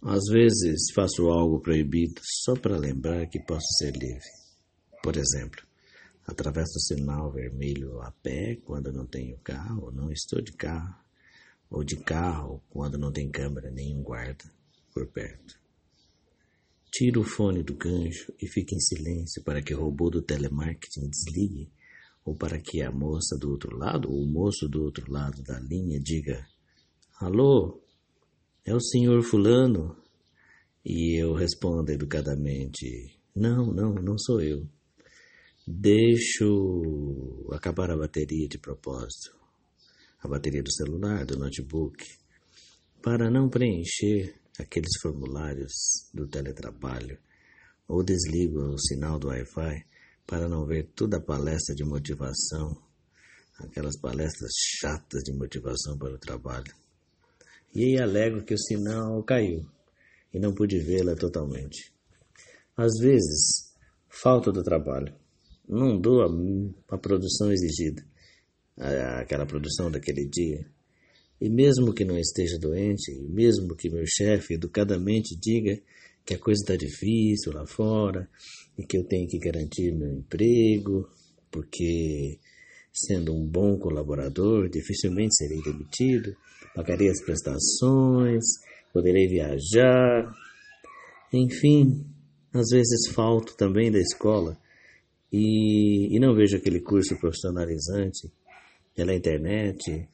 Às vezes faço algo proibido só para lembrar que posso ser livre. Por exemplo, atravesso o sinal vermelho a pé quando não tenho carro não estou de carro, ou de carro quando não tem câmera nem um guarda por perto. Tiro o fone do gancho e fico em silêncio para que o robô do telemarketing desligue ou para que a moça do outro lado ou o moço do outro lado da linha diga: Alô, é o senhor Fulano? E eu respondo educadamente: Não, não, não sou eu. Deixo acabar a bateria de propósito, a bateria do celular, do notebook, para não preencher aqueles formulários do teletrabalho, ou desligo o sinal do Wi-Fi para não ver toda a palestra de motivação, aquelas palestras chatas de motivação para o trabalho. E aí alego que o sinal caiu e não pude vê-la totalmente. Às vezes, falta do trabalho. Não dou a, a produção exigida, a, aquela produção daquele dia. E mesmo que não esteja doente, mesmo que meu chefe educadamente diga que a coisa está difícil lá fora e que eu tenho que garantir meu emprego, porque sendo um bom colaborador dificilmente serei demitido, pagaria as prestações, poderei viajar. Enfim, às vezes falto também da escola e, e não vejo aquele curso profissionalizante pela internet,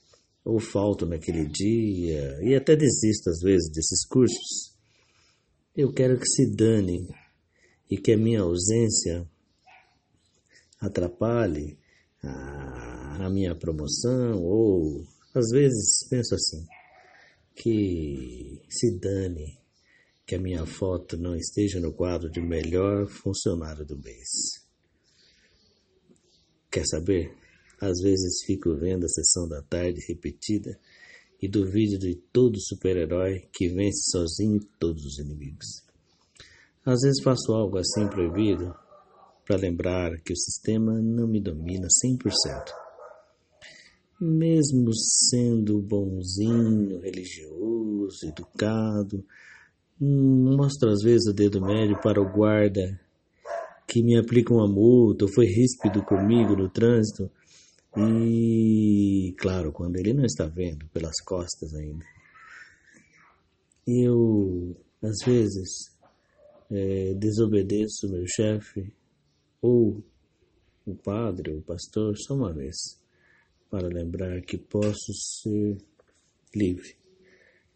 ou falto naquele dia, e até desisto às vezes desses cursos. Eu quero que se dane e que a minha ausência atrapalhe a, minha promoção, ou às vezes penso assim, que se dane que a minha foto não esteja no quadro de melhor funcionário do mês. Quer saber? Às vezes fico vendo a sessão da tarde repetida e duvido de todo super-herói que vence sozinho todos os inimigos. Às vezes faço algo assim proibido para lembrar que o sistema não me domina 100% mesmo sendo bonzinho, religioso, educado, mostro às vezes o dedo médio para o guarda que me aplica uma multa ou foi ríspido comigo no trânsito. E, claro, quando ele não está vendo, pelas costas ainda. Eu, às vezes, é, desobedeço meu chefe ou o padre, o pastor, só uma vez para lembrar que posso ser livre.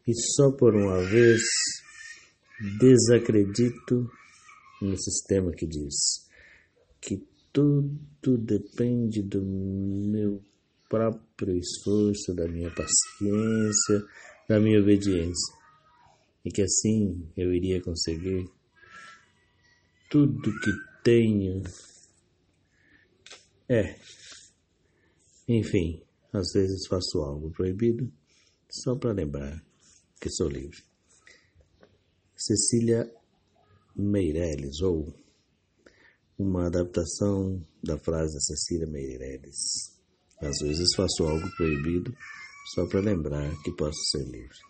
E só por uma vez desacredito no sistema que diz que tudo depende do meu próprio esforço, da minha paciência, da minha obediência. E que assim eu iria conseguir tudo que tenho. É, enfim, às vezes faço algo proibido só para lembrar que sou livre. Cecília Meirelles, ou uma adaptação da frase da Cecília Meirelles. Às vezes faço algo proibido só para lembrar que posso ser livre.